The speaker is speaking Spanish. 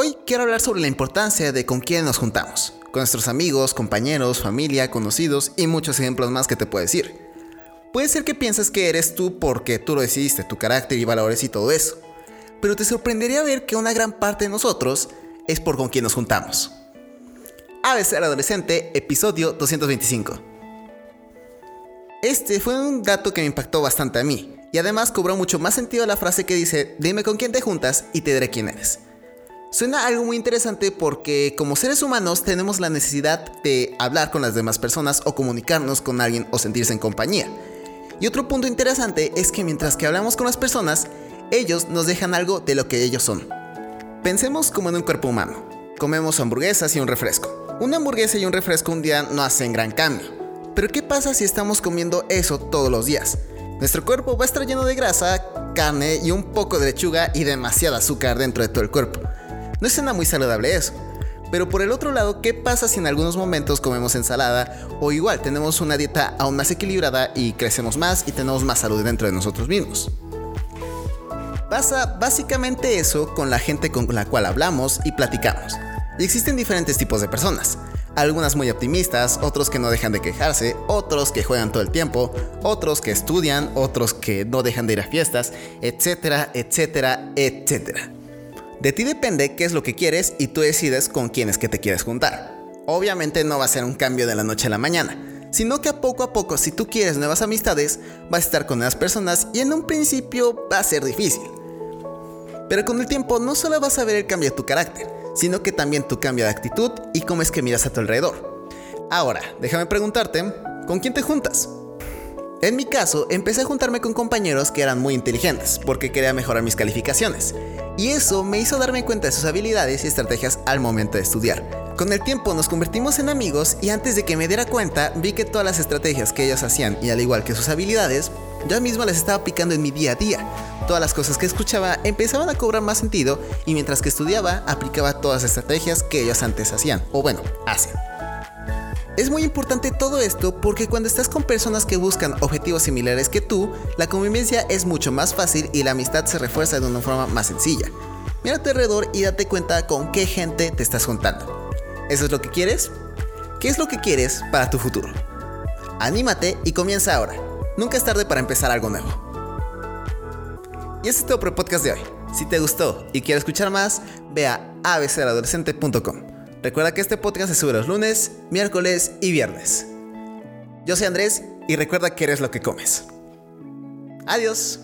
Hoy quiero hablar sobre la importancia de con quién nos juntamos, con nuestros amigos, compañeros, familia, conocidos y muchos ejemplos más que te puedo decir. Puede ser que pienses que eres tú porque tú lo decidiste, tu carácter y valores y todo eso, pero te sorprendería ver que una gran parte de nosotros es por con quién nos juntamos. ABC Adolescente, episodio 225. Este fue un dato que me impactó bastante a mí, y además cobró mucho más sentido la frase que dice, dime con quién te juntas y te diré quién eres. Suena algo muy interesante porque como seres humanos tenemos la necesidad de hablar con las demás personas o comunicarnos con alguien o sentirse en compañía. Y otro punto interesante es que mientras que hablamos con las personas, ellos nos dejan algo de lo que ellos son. Pensemos como en un cuerpo humano. Comemos hamburguesas y un refresco. Una hamburguesa y un refresco un día no hacen gran cambio. Pero ¿qué pasa si estamos comiendo eso todos los días? Nuestro cuerpo va a estar lleno de grasa, carne y un poco de lechuga y demasiado azúcar dentro de todo el cuerpo. No suena muy saludable eso. Pero por el otro lado, ¿qué pasa si en algunos momentos comemos ensalada o igual tenemos una dieta aún más equilibrada y crecemos más y tenemos más salud dentro de nosotros mismos? Pasa básicamente eso con la gente con la cual hablamos y platicamos. Y existen diferentes tipos de personas. Algunas muy optimistas, otros que no dejan de quejarse, otros que juegan todo el tiempo, otros que estudian, otros que no dejan de ir a fiestas, etcétera, etcétera, etcétera. De ti depende qué es lo que quieres y tú decides con quiénes que te quieres juntar. Obviamente no va a ser un cambio de la noche a la mañana, sino que a poco a poco si tú quieres nuevas amistades, vas a estar con nuevas personas y en un principio va a ser difícil. Pero con el tiempo no solo vas a ver el cambio de tu carácter, sino que también tu cambio de actitud y cómo es que miras a tu alrededor. Ahora, déjame preguntarte, ¿con quién te juntas? En mi caso, empecé a juntarme con compañeros que eran muy inteligentes, porque quería mejorar mis calificaciones y eso me hizo darme cuenta de sus habilidades y estrategias al momento de estudiar. Con el tiempo nos convertimos en amigos y antes de que me diera cuenta vi que todas las estrategias que ellos hacían y al igual que sus habilidades, yo mismo las estaba aplicando en mi día a día. Todas las cosas que escuchaba empezaban a cobrar más sentido y mientras que estudiaba aplicaba todas las estrategias que ellos antes hacían, o bueno, hacen. Es muy importante todo esto porque cuando estás con personas que buscan objetivos similares que tú, la convivencia es mucho más fácil y la amistad se refuerza de una forma más sencilla. Mira a tu alrededor y date cuenta con qué gente te estás juntando. ¿Eso es lo que quieres? ¿Qué es lo que quieres para tu futuro? Anímate y comienza ahora. Nunca es tarde para empezar algo nuevo. Y ese es todo por el podcast de hoy. Si te gustó y quieres escuchar más, ve a abcadolescente.com. Recuerda que este podcast se sube los lunes, miércoles y viernes. Yo soy Andrés y recuerda que eres lo que comes. Adiós.